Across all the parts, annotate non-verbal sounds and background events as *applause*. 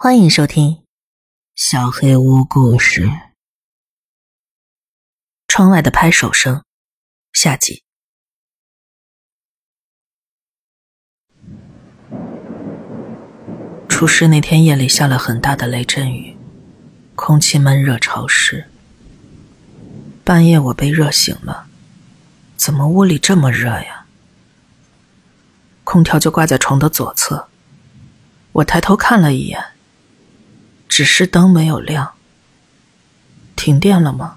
欢迎收听《小黑屋故事》。窗外的拍手声，下集。出事那天夜里下了很大的雷阵雨，空气闷热潮湿。半夜我被热醒了，怎么屋里这么热呀？空调就挂在床的左侧，我抬头看了一眼。只是灯没有亮，停电了吗？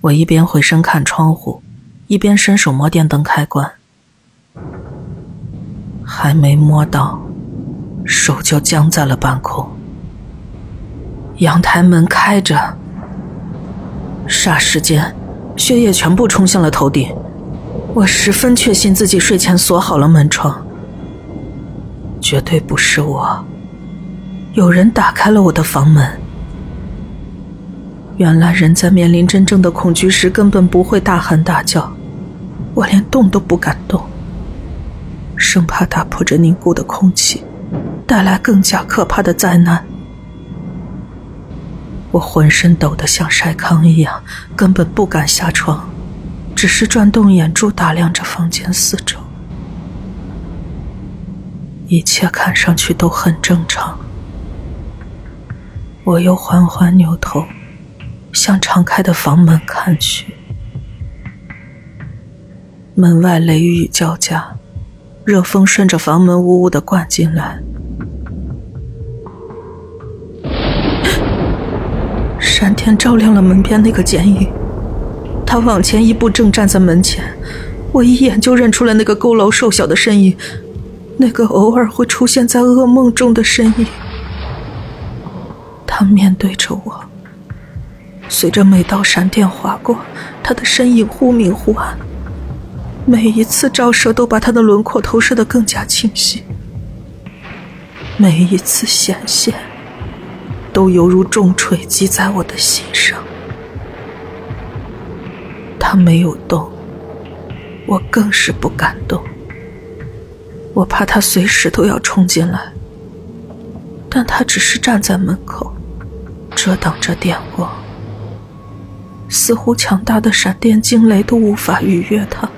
我一边回身看窗户，一边伸手摸电灯开关，还没摸到，手就僵在了半空。阳台门开着，霎时间，血液全部冲向了头顶。我十分确信自己睡前锁好了门窗，绝对不是我。有人打开了我的房门。原来人在面临真正的恐惧时，根本不会大喊大叫，我连动都不敢动，生怕打破这凝固的空气，带来更加可怕的灾难。我浑身抖得像筛糠一样，根本不敢下床，只是转动眼珠打量着房间四周，一切看上去都很正常。我又缓缓扭头，向敞开的房门看去。门外雷雨交加，热风顺着房门呜呜的灌进来。闪电照亮了门边那个剪影，他往前一步，正站在门前。我一眼就认出了那个佝偻瘦小的身影，那个偶尔会出现在噩梦中的身影。他面对着我，随着每道闪电划过，他的身影忽明忽暗。每一次照射都把他的轮廓投射得更加清晰，每一次显现都犹如重锤击在我的心上。他没有动，我更是不敢动。我怕他随时都要冲进来，但他只是站在门口。遮挡着电光，似乎强大的闪电惊雷都无法逾越它。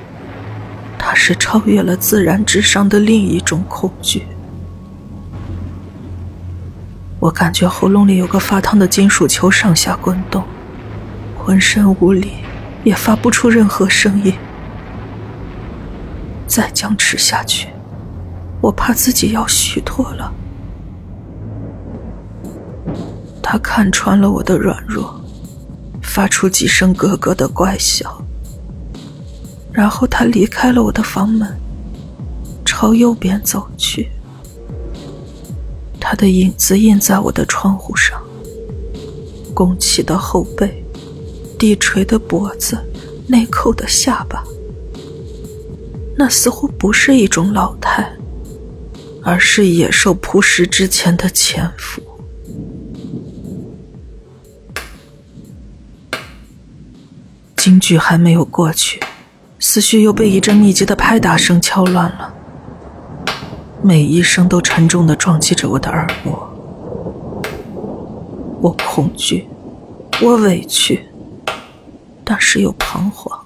它是超越了自然之上的另一种恐惧。我感觉喉咙里有个发烫的金属球上下滚动，浑身无力，也发不出任何声音。再僵持下去，我怕自己要虚脱了。他看穿了我的软弱，发出几声咯咯的怪笑，然后他离开了我的房门，朝右边走去。他的影子印在我的窗户上，拱起的后背，低垂的脖子，内扣的下巴，那似乎不是一种老态，而是野兽扑食之前的潜伏。惊惧还没有过去，思绪又被一阵密集的拍打声敲乱了。每一声都沉重的撞击着我的耳膜。我恐惧，我委屈，但是又彷徨。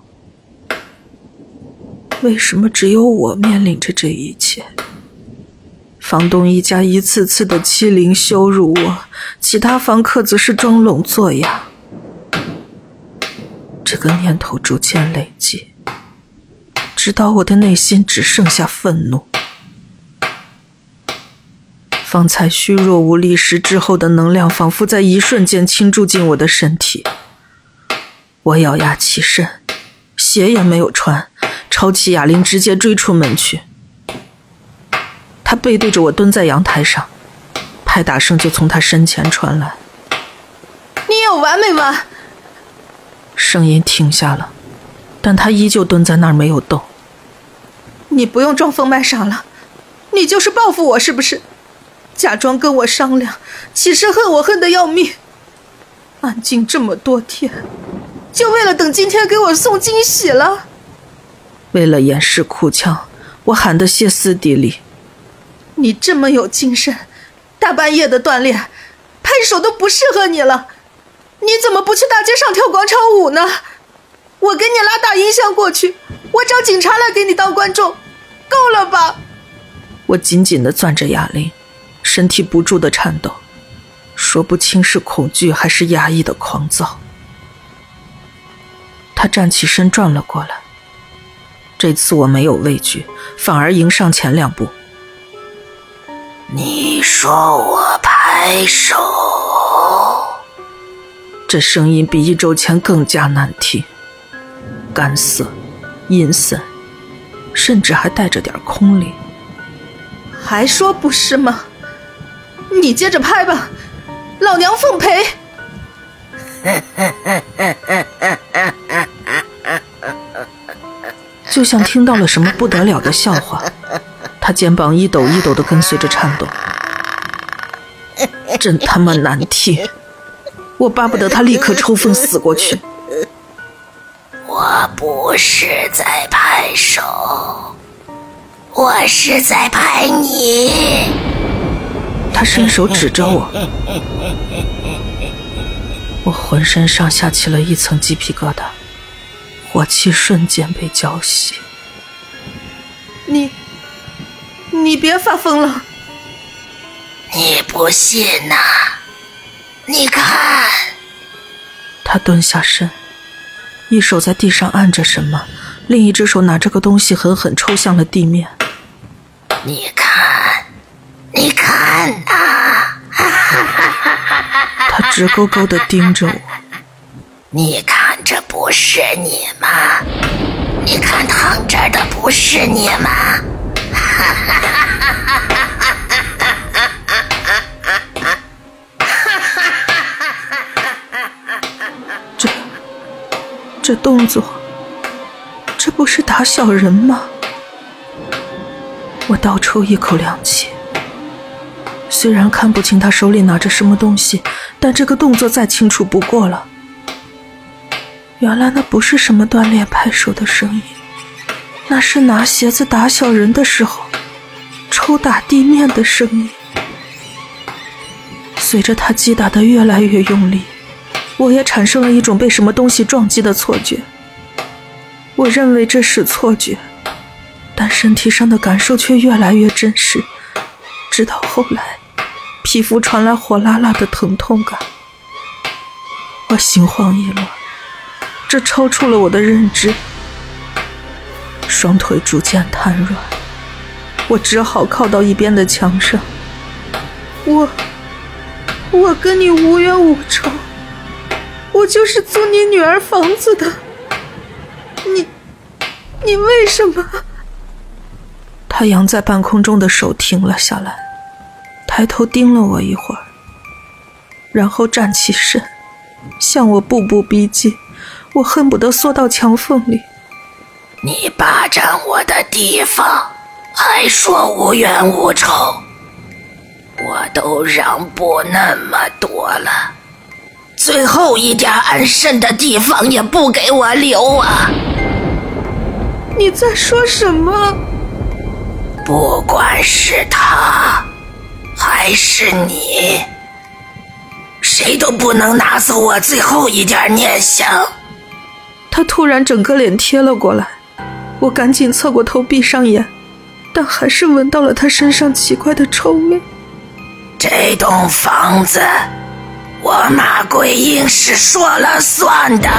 为什么只有我面临着这一切？房东一家一次次的欺凌羞辱我，其他房客则是装聋作哑。这个念头逐渐累积，直到我的内心只剩下愤怒。方才虚弱无力时之后的能量，仿佛在一瞬间倾注进我的身体。我咬牙起身，鞋也没有穿，抄起哑铃直接追出门去。他背对着我蹲在阳台上，拍打声就从他身前传来。你有完没完？声音停下了，但他依旧蹲在那儿没有动。你不用装疯卖傻了，你就是报复我是不是？假装跟我商量，其实恨我恨得要命。安静这么多天，就为了等今天给我送惊喜了。为了掩饰哭腔，我喊得歇斯底里。你这么有精神，大半夜的锻炼，拍手都不适合你了。你怎么不去大街上跳广场舞呢？我给你拉大音箱过去，我找警察来给你当观众，够了吧？我紧紧的攥着哑铃，身体不住的颤抖，说不清是恐惧还是压抑的狂躁。他站起身转了过来，这次我没有畏惧，反而迎上前两步。你说我拍手，这声音比一周前更加难听，干涩、阴森，甚至还带着点空灵。还说不是吗？你接着拍吧，老娘奉陪。*laughs* 就像听到了什么不得了的笑话，他肩膀一抖一抖的跟随着颤动，真他妈难听！我巴不得他立刻抽风死过去。我不是在拍手，我是在拍你。他伸手指着我，我浑身上下起了一层鸡皮疙瘩。火气瞬间被浇熄。你，你别发疯了！你不信呐？你看。他蹲下身，一手在地上按着什么，另一只手拿着个东西狠狠抽向了地面。你看，你看啊！他直勾勾的盯着我。你看，这不是你吗？你看躺这儿的不是你吗？这 *laughs* 这动作，这不是打小人吗？我倒抽一口凉气。虽然看不清他手里拿着什么东西，但这个动作再清楚不过了。原来那不是什么锻炼拍手的声音，那是拿鞋子打小人的时候抽打地面的声音。随着他击打的越来越用力，我也产生了一种被什么东西撞击的错觉。我认为这是错觉，但身体上的感受却越来越真实。直到后来，皮肤传来火辣辣的疼痛感，我心慌意乱。这超出了我的认知，双腿逐渐瘫软，我只好靠到一边的墙上。我，我跟你无冤无仇，我就是租你女儿房子的。你，你为什么？他扬在半空中的手停了下来，抬头盯了我一会儿，然后站起身，向我步步逼近。我恨不得缩到墙缝里。你霸占我的地方，还说无冤无仇，我都让步那么多了，最后一点安身的地方也不给我留啊！你在说什么？不管是他，还是你，谁都不能拿走我最后一点念想。他突然整个脸贴了过来，我赶紧侧过头闭上眼，但还是闻到了他身上奇怪的臭味。这栋房子，我马桂英是说了算的。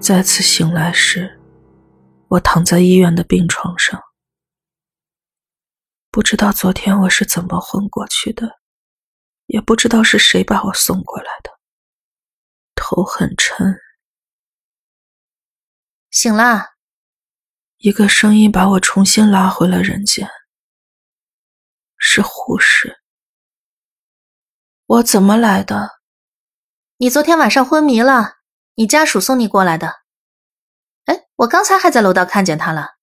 再次醒来时，我躺在医院的病床上，不知道昨天我是怎么昏过去的，也不知道是谁把我送过来的，头很沉。醒了，一个声音把我重新拉回了人间，是护士。我怎么来的？你昨天晚上昏迷了。你家属送你过来的，哎，我刚才还在楼道看见他了。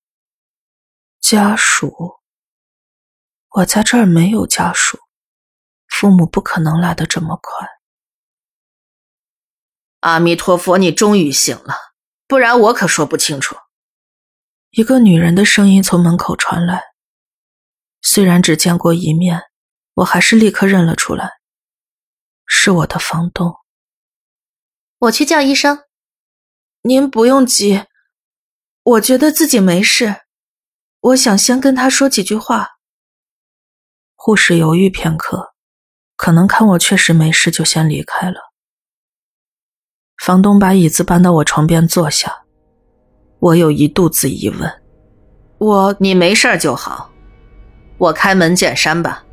家属？我在这儿没有家属。父母不可能来的这么快。阿弥陀佛，你终于醒了，不然我可说不清楚。一个女人的声音从门口传来，虽然只见过一面，我还是立刻认了出来，是我的房东。我去叫医生。您不用急，我觉得自己没事，我想先跟他说几句话。护士犹豫片刻，可能看我确实没事，就先离开了。房东把椅子搬到我床边坐下，我有一肚子疑问。我，你没事就好，我开门见山吧，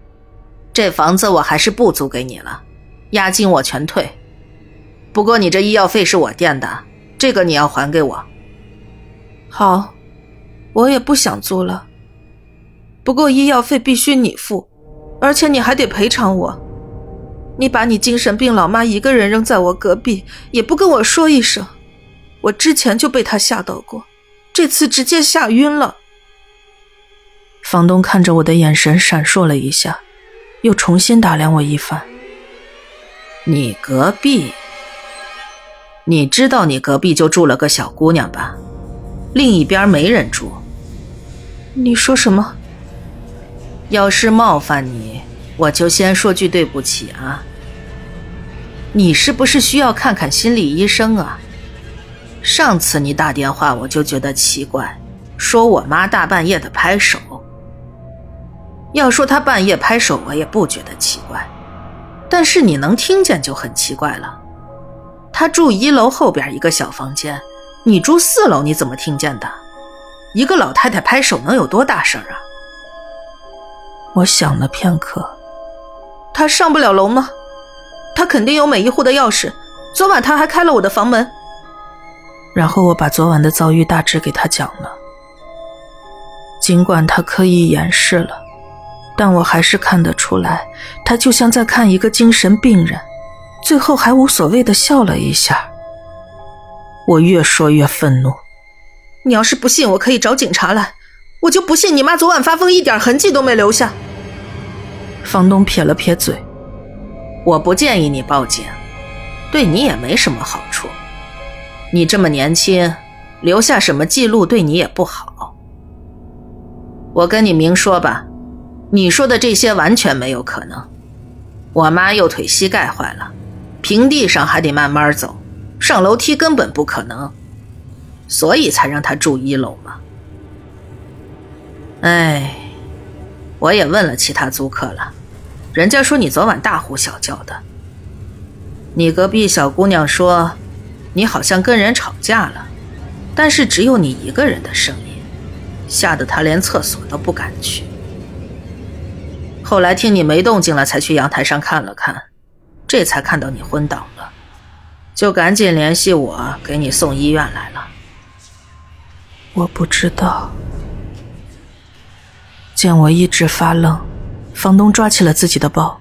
这房子我还是不租给你了，押金我全退。不过你这医药费是我垫的，这个你要还给我。好，我也不想租了，不过医药费必须你付，而且你还得赔偿我。你把你精神病老妈一个人扔在我隔壁，也不跟我说一声。我之前就被她吓到过，这次直接吓晕了。房东看着我的眼神闪烁了一下，又重新打量我一番。你隔壁？你知道你隔壁就住了个小姑娘吧？另一边没人住。你说什么？要是冒犯你，我就先说句对不起啊。你是不是需要看看心理医生啊？上次你打电话我就觉得奇怪，说我妈大半夜的拍手。要说她半夜拍手，我也不觉得奇怪，但是你能听见就很奇怪了。她住一楼后边一个小房间，你住四楼，你怎么听见的？一个老太太拍手能有多大声啊？我想了片刻，她上不了楼吗？他肯定有每一户的钥匙。昨晚他还开了我的房门。然后我把昨晚的遭遇大致给他讲了。尽管他刻意掩饰了，但我还是看得出来，他就像在看一个精神病人。最后还无所谓的笑了一下。我越说越愤怒。你要是不信，我可以找警察来。我就不信你妈昨晚发疯一点痕迹都没留下。房东撇了撇嘴。我不建议你报警，对你也没什么好处。你这么年轻，留下什么记录对你也不好。我跟你明说吧，你说的这些完全没有可能。我妈右腿膝盖坏了，平地上还得慢慢走，上楼梯根本不可能，所以才让她住一楼嘛。哎，我也问了其他租客了。人家说你昨晚大呼小叫的，你隔壁小姑娘说，你好像跟人吵架了，但是只有你一个人的声音，吓得她连厕所都不敢去。后来听你没动静了，才去阳台上看了看，这才看到你昏倒了，就赶紧联系我给你送医院来了。我不知道，见我一直发愣。房东抓起了自己的包，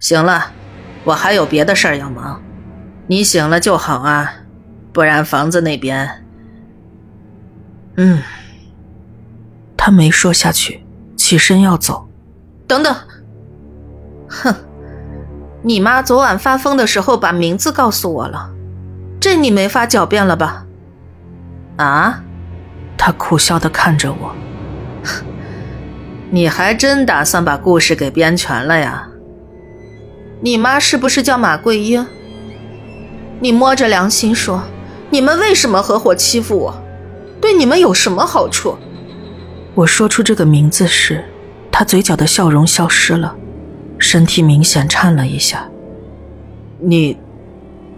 行了，我还有别的事儿要忙，你醒了就好啊，不然房子那边……嗯，他没说下去，起身要走。等等，哼，你妈昨晚发疯的时候把名字告诉我了，这你没法狡辩了吧？啊？他苦笑的看着我。你还真打算把故事给编全了呀？你妈是不是叫马桂英？你摸着良心说，你们为什么合伙欺负我？对你们有什么好处？我说出这个名字时，他嘴角的笑容消失了，身体明显颤了一下。你，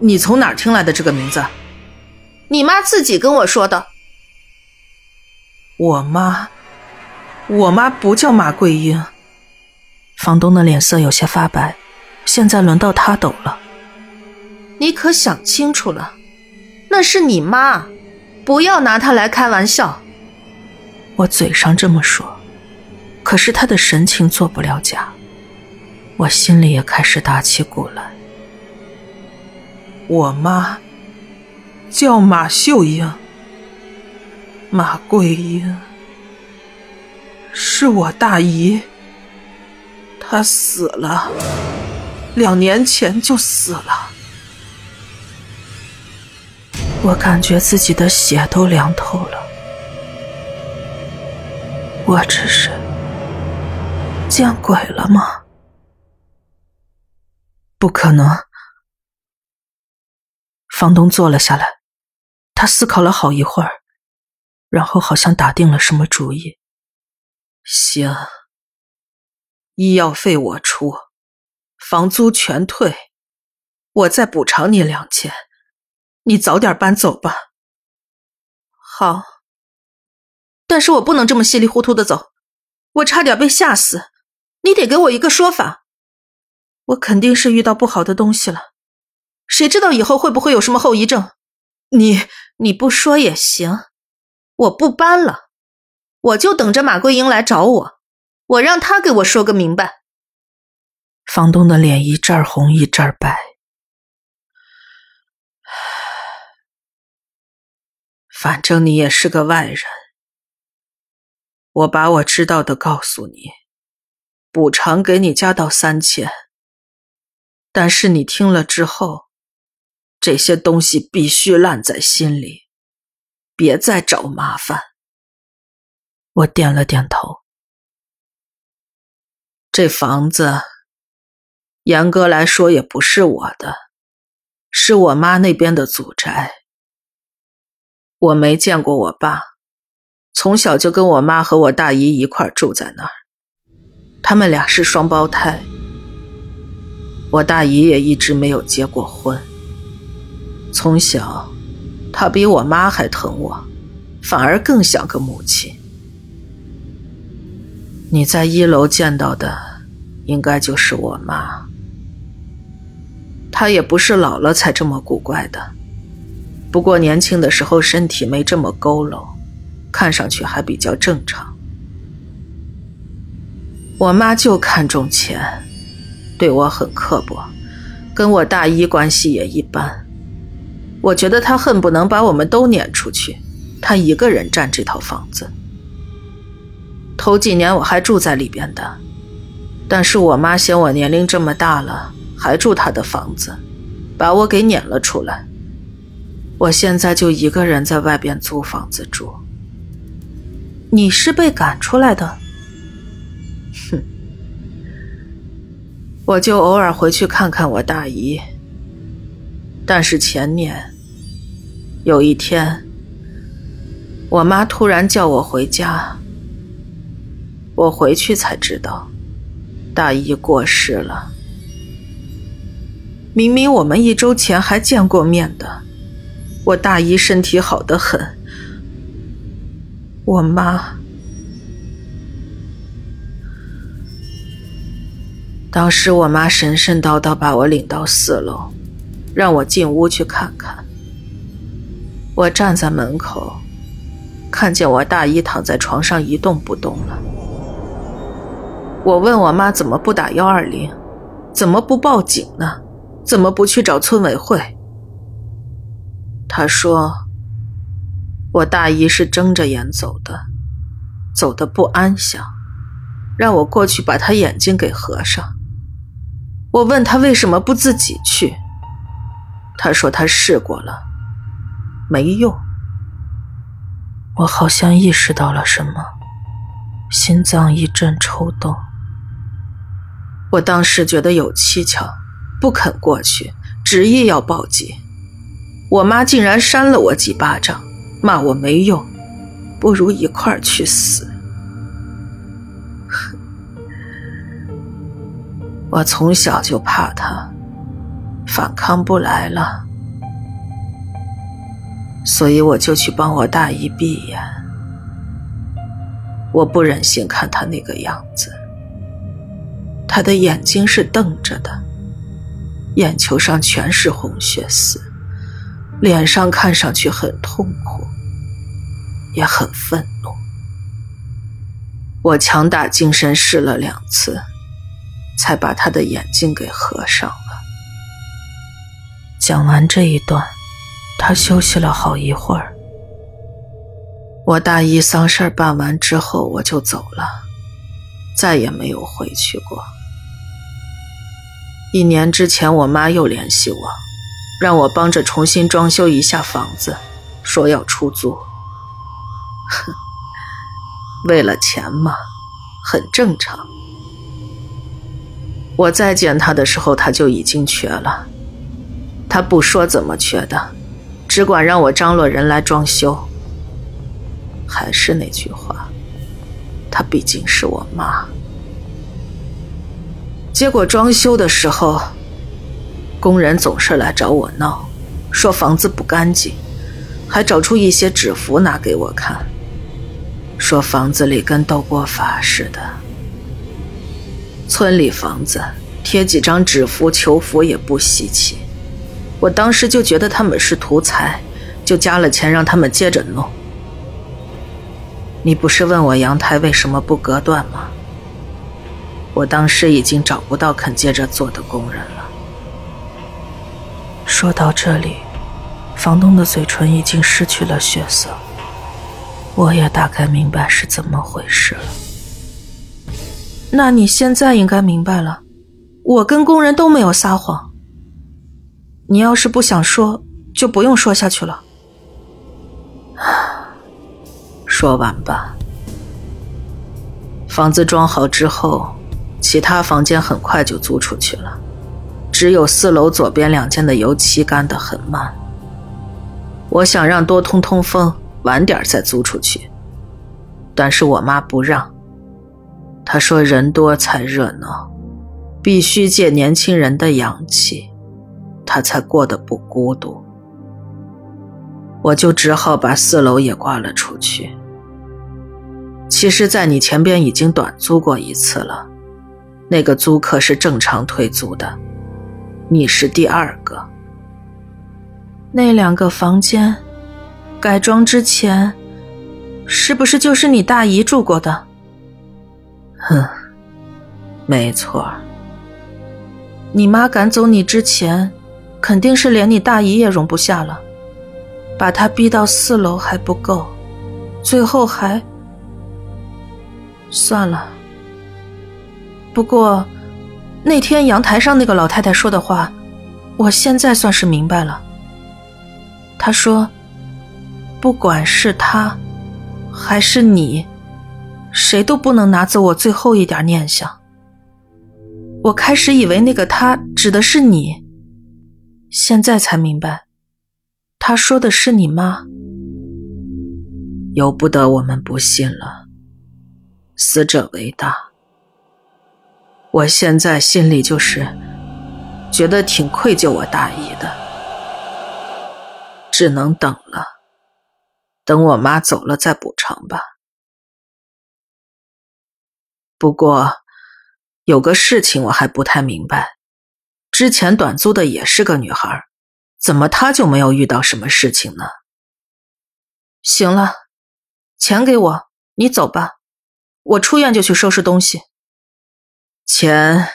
你从哪儿听来的这个名字？你妈自己跟我说的。我妈。我妈不叫马桂英。房东的脸色有些发白，现在轮到他抖了。你可想清楚了，那是你妈，不要拿她来开玩笑。我嘴上这么说，可是他的神情做不了假，我心里也开始打起鼓来。我妈叫马秀英，马桂英。是我大姨，她死了。两年前就死了。我感觉自己的血都凉透了。我只是见鬼了吗？不可能。房东坐了下来，他思考了好一会儿，然后好像打定了什么主意。行，医药费我出，房租全退，我再补偿你两千，你早点搬走吧。好，但是我不能这么稀里糊涂的走，我差点被吓死，你得给我一个说法。我肯定是遇到不好的东西了。谁知道以后会不会有什么后遗症？你你不说也行，我不搬了，我就等着马桂英来找我，我让他给我说个明白。房东的脸一阵红一阵白，反正你也是个外人，我把我知道的告诉你，补偿给你加到三千，但是你听了之后。这些东西必须烂在心里，别再找麻烦。我点了点头。这房子，严格来说也不是我的，是我妈那边的祖宅。我没见过我爸，从小就跟我妈和我大姨一块住在那儿。他们俩是双胞胎，我大姨也一直没有结过婚。从小，她比我妈还疼我，反而更像个母亲。你在一楼见到的，应该就是我妈。她也不是老了才这么古怪的，不过年轻的时候身体没这么佝偻，看上去还比较正常。我妈就看重钱，对我很刻薄，跟我大姨关系也一般。我觉得她恨不能把我们都撵出去，她一个人占这套房子。头几年我还住在里边的，但是我妈嫌我年龄这么大了还住她的房子，把我给撵了出来。我现在就一个人在外边租房子住。你是被赶出来的？哼，我就偶尔回去看看我大姨，但是前年。有一天，我妈突然叫我回家，我回去才知道，大姨过世了。明明我们一周前还见过面的，我大姨身体好得很，我妈当时我妈神神叨叨把我领到四楼，让我进屋去看看。我站在门口，看见我大姨躺在床上一动不动了。我问我妈怎么不打幺二零，怎么不报警呢？怎么不去找村委会？她说，我大姨是睁着眼走的，走的不安详，让我过去把她眼睛给合上。我问她为什么不自己去，她说她试过了。没用，我好像意识到了什么，心脏一阵抽动。我当时觉得有蹊跷，不肯过去，执意要报警。我妈竟然扇了我几巴掌，骂我没用，不如一块儿去死。*laughs* 我从小就怕他，反抗不来了。所以我就去帮我大姨闭眼，我不忍心看她那个样子。他的眼睛是瞪着的，眼球上全是红血丝，脸上看上去很痛苦，也很愤怒。我强打精神试了两次，才把他的眼睛给合上了。讲完这一段。他休息了好一会儿。我大姨丧事办完之后，我就走了，再也没有回去过。一年之前，我妈又联系我，让我帮着重新装修一下房子，说要出租。哼，*laughs* 为了钱嘛，很正常。我再见他的时候，他就已经瘸了。他不说怎么瘸的，只管让我张罗人来装修。还是那句话，她毕竟是我妈。结果装修的时候，工人总是来找我闹，说房子不干净，还找出一些纸符拿给我看，说房子里跟斗过法似的。村里房子贴几张纸符求福也不稀奇，我当时就觉得他们是图财，就加了钱让他们接着弄。你不是问我阳台为什么不隔断吗？我当时已经找不到肯接着做的工人了。说到这里，房东的嘴唇已经失去了血色。我也大概明白是怎么回事了。那你现在应该明白了，我跟工人都没有撒谎。你要是不想说，就不用说下去了。说完吧。房子装好之后。其他房间很快就租出去了，只有四楼左边两间的油漆干得很慢。我想让多通通风，晚点再租出去，但是我妈不让。她说人多才热闹，必须借年轻人的阳气，她才过得不孤独。我就只好把四楼也挂了出去。其实，在你前边已经短租过一次了。那个租客是正常退租的，你是第二个。那两个房间改装之前，是不是就是你大姨住过的？哼，没错。你妈赶走你之前，肯定是连你大姨也容不下了，把她逼到四楼还不够，最后还……算了。不过，那天阳台上那个老太太说的话，我现在算是明白了。她说：“不管是他，还是你，谁都不能拿走我最后一点念想。”我开始以为那个他指的是你，现在才明白，他说的是你妈。由不得我们不信了，死者为大。我现在心里就是觉得挺愧疚我大姨的，只能等了，等我妈走了再补偿吧。不过有个事情我还不太明白，之前短租的也是个女孩，怎么她就没有遇到什么事情呢？行了，钱给我，你走吧，我出院就去收拾东西。钱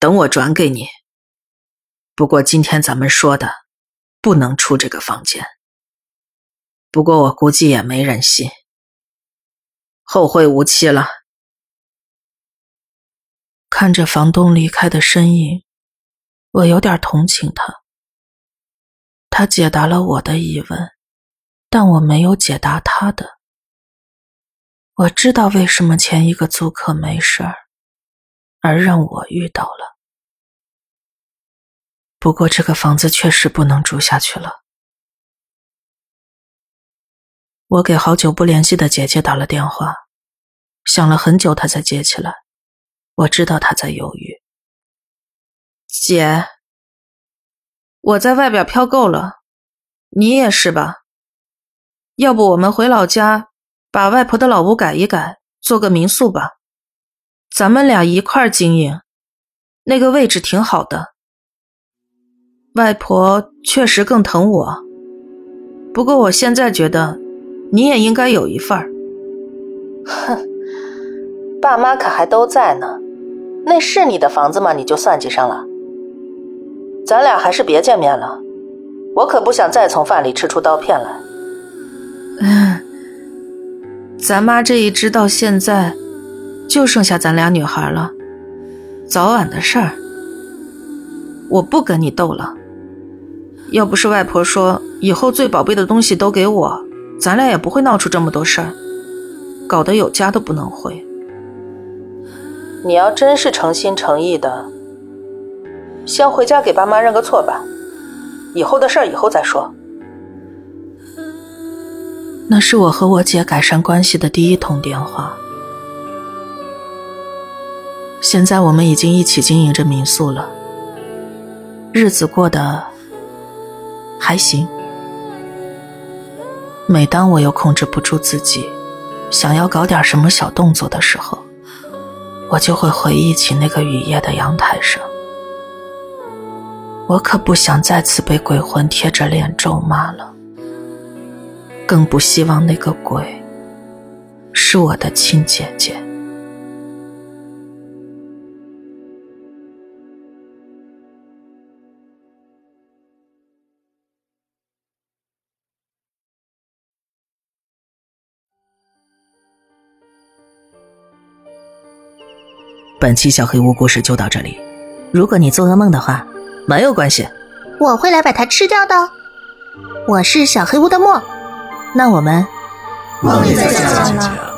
等我转给你。不过今天咱们说的，不能出这个房间。不过我估计也没人信。后会无期了。看着房东离开的身影，我有点同情他。他解答了我的疑问，但我没有解答他的。我知道为什么前一个租客没事儿。而让我遇到了。不过这个房子确实不能住下去了。我给好久不联系的姐姐打了电话，想了很久，她才接起来。我知道她在犹豫。姐，我在外边飘够了，你也是吧？要不我们回老家，把外婆的老屋改一改，做个民宿吧。咱们俩一块儿经营，那个位置挺好的。外婆确实更疼我，不过我现在觉得你也应该有一份儿。哼，*laughs* 爸妈可还都在呢，那是你的房子吗？你就算计上了？咱俩还是别见面了，我可不想再从饭里吃出刀片来。嗯，*laughs* 咱妈这一支到现在。就剩下咱俩女孩了，早晚的事儿。我不跟你斗了。要不是外婆说以后最宝贝的东西都给我，咱俩也不会闹出这么多事儿，搞得有家都不能回。你要真是诚心诚意的，先回家给爸妈认个错吧，以后的事儿以后再说。那是我和我姐改善关系的第一通电话。现在我们已经一起经营着民宿了，日子过得还行。每当我又控制不住自己，想要搞点什么小动作的时候，我就会回忆起那个雨夜的阳台上。我可不想再次被鬼魂贴着脸咒骂了。更不希望那个鬼是我的亲姐姐。本期小黑屋故事就到这里。如果你做噩梦的话，没有关系，我会来把它吃掉的。我是小黑屋的墨。那我们梦里再见了。